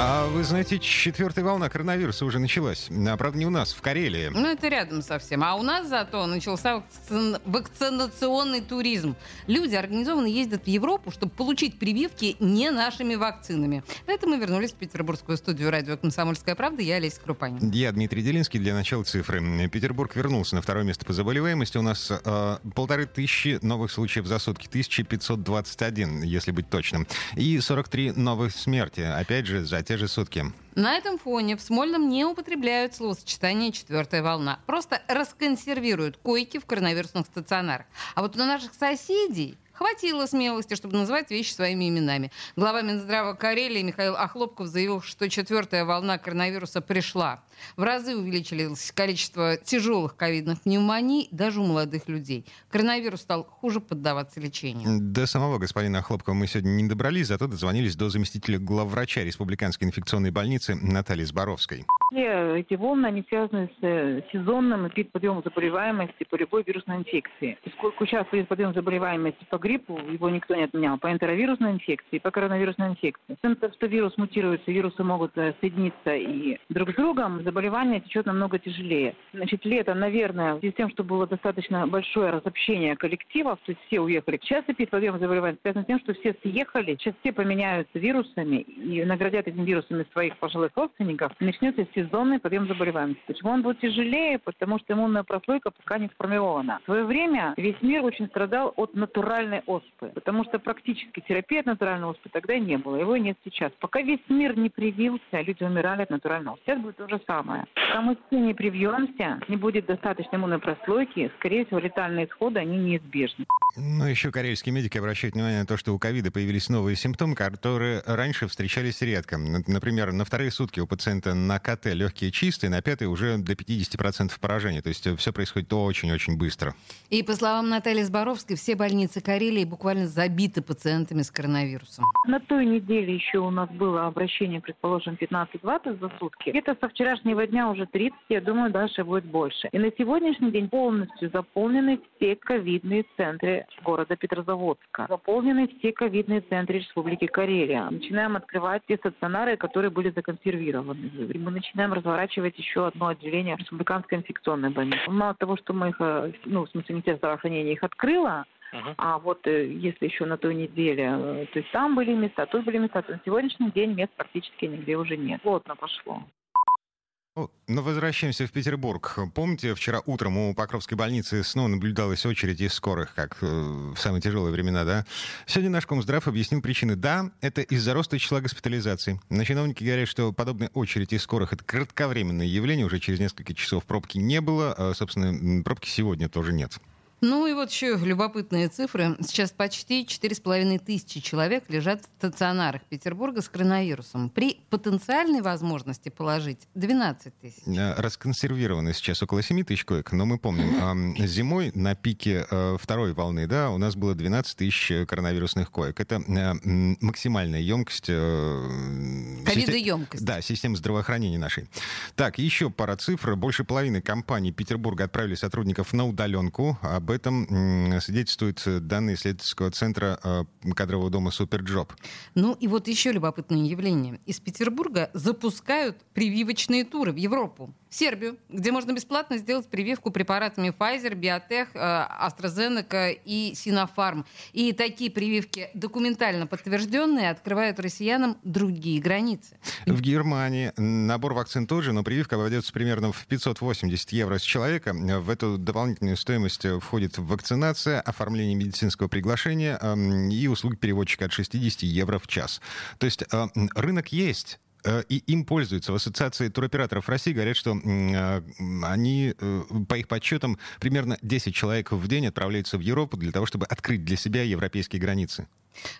А вы знаете, четвертая волна коронавируса уже началась. А, правда, не у нас, в Карелии. Ну, это рядом совсем. А у нас зато начался вакцинационный туризм. Люди организованно ездят в Европу, чтобы получить прививки не нашими вакцинами. На это мы вернулись в петербургскую студию радио «Комсомольская правда». Я Олеся Крупанин. Я Дмитрий Делинский. Для начала цифры. Петербург вернулся на второе место по заболеваемости. У нас э, полторы тысячи новых случаев за сутки. 1521, если быть точным. И 43 новых смерти. Опять же, за те же сутки. На этом фоне в Смольном не употребляют словосочетание «четвертая волна». Просто расконсервируют койки в коронавирусных стационарах. А вот у наших соседей Хватило смелости, чтобы называть вещи своими именами. Глава Минздрава Карелии Михаил Охлопков заявил, что четвертая волна коронавируса пришла. В разы увеличилось количество тяжелых ковидных пневмоний даже у молодых людей. Коронавирус стал хуже поддаваться лечению. До самого господина Охлопкова мы сегодня не добрались, зато дозвонились до заместителя главврача Республиканской инфекционной больницы Натальи Зборовской. Все эти волны, они связаны с э, сезонным подъемом заболеваемости по любой вирусной инфекции. Поскольку сейчас есть подъем заболеваемости по гриппу, его никто не отменял, по энтеровирусной инфекции, по коронавирусной инфекции. С тем, что вирус мутируется, вирусы могут э, соединиться и друг с другом, заболевание течет намного тяжелее. Значит, лето, наверное, в связи с тем, что было достаточно большое разобщение коллективов, то есть все уехали. Сейчас пик подъем заболеваемости связан с тем, что все съехали, сейчас все поменяются вирусами и наградят этими вирусами своих пожилых родственников, начнется сезонный подъем заболеваемости. Почему он будет тяжелее? Потому что иммунная прослойка пока не сформирована. В свое время весь мир очень страдал от натуральной оспы, потому что практически терапии от натуральной оспы тогда и не было. Его нет сейчас. Пока весь мир не привился, люди умирали от натуральной оспы. Сейчас будет то же самое. Пока мы все не привьемся, не будет достаточно иммунной прослойки, скорее всего, летальные исходы, они неизбежны. Ну, еще карельские медики обращают внимание на то, что у ковида появились новые симптомы, которые раньше встречались редко. Например, на вторые сутки у пациента на КТ легкие чистые, на пятый уже до 50% поражения. То есть э, все происходит очень-очень быстро. И по словам Натальи Зборовской, все больницы Карелии буквально забиты пациентами с коронавирусом. На той неделе еще у нас было обращение, предположим, 15-20 за сутки. Это со вчерашнего дня уже 30, я думаю, дальше будет больше. И на сегодняшний день полностью заполнены все ковидные центры города Петрозаводска. Заполнены все ковидные центры Республики Карелия. Начинаем открывать те стационары, которые были законсервированы. Мы начинаем разворачивать еще одно отделение республиканской инфекционной больницы. Мало того, что мы их, э, ну, в смысле, Министерство здравоохранения их открыло, Uh-huh. А вот э, если еще на той неделе, э, то есть там были места, тут были места, то на сегодняшний день мест практически нигде уже нет. Плотно пошло. Но возвращаемся в Петербург. Помните, вчера утром у Покровской больницы снова наблюдалась очередь из скорых, как э, в самые тяжелые времена, да? Сегодня наш Комздрав объяснил причины. Да, это из-за роста числа госпитализаций. Но чиновники говорят, что подобная очередь из скорых — это кратковременное явление. Уже через несколько часов пробки не было. А, собственно, пробки сегодня тоже нет. Ну и вот еще любопытные цифры. Сейчас почти 4,5 тысячи человек лежат в стационарах Петербурга с коронавирусом. При потенциальной возможности положить 12 тысяч. Расконсервированы сейчас около 7 тысяч коек, но мы помним, зимой на пике э, второй волны да, у нас было 12 тысяч коронавирусных коек. Это э, максимальная емкость... Э, Ковидоемкость. Да, системы здравоохранения нашей. Так, еще пара цифр. Больше половины компаний Петербурга отправили сотрудников на удаленку. Об об этом свидетельствуют данные исследовательского центра э, кадрового дома «Superjob». Ну и вот еще любопытное явление. Из Петербурга запускают прививочные туры в Европу в Сербию, где можно бесплатно сделать прививку препаратами Pfizer, BioNTech, э, AstraZeneca и Sinopharm. И такие прививки документально подтвержденные открывают россиянам другие границы. В Германии набор вакцин тоже, но прививка обойдется примерно в 580 евро с человека. В эту дополнительную стоимость входит вакцинация, оформление медицинского приглашения эм, и услуги переводчика от 60 евро в час. То есть э, рынок есть, и им пользуются. В Ассоциации туроператоров России говорят, что э, они, э, по их подсчетам, примерно 10 человек в день отправляются в Европу для того, чтобы открыть для себя европейские границы.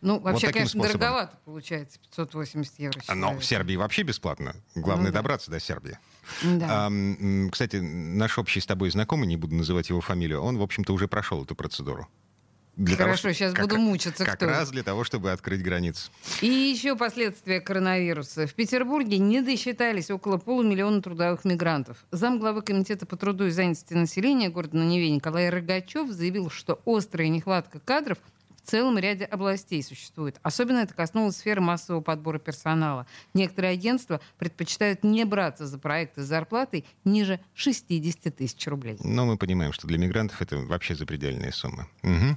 Ну, вообще, таким конечно, способом. дороговато получается, 580 евро. Но человек. в Сербии вообще бесплатно. Главное Ну да. добраться до Сербии. Да. А, кстати, наш общий с тобой знакомый, не буду называть его фамилию, он, в общем-то, уже прошел эту процедуру. Для Хорошо, что- сейчас как- буду мучиться, Как кто. раз для того, чтобы открыть границу. И еще последствия коронавируса. В Петербурге не досчитались около полумиллиона трудовых мигрантов. Замглавы Комитета по труду и занятости населения города на Неве Николай Рогачев заявил, что острая нехватка кадров в целом ряде областей существует. Особенно это коснулось сферы массового подбора персонала. Некоторые агентства предпочитают не браться за проекты с зарплатой ниже 60 тысяч рублей. Но мы понимаем, что для мигрантов это вообще запредельная сумма. Мгм.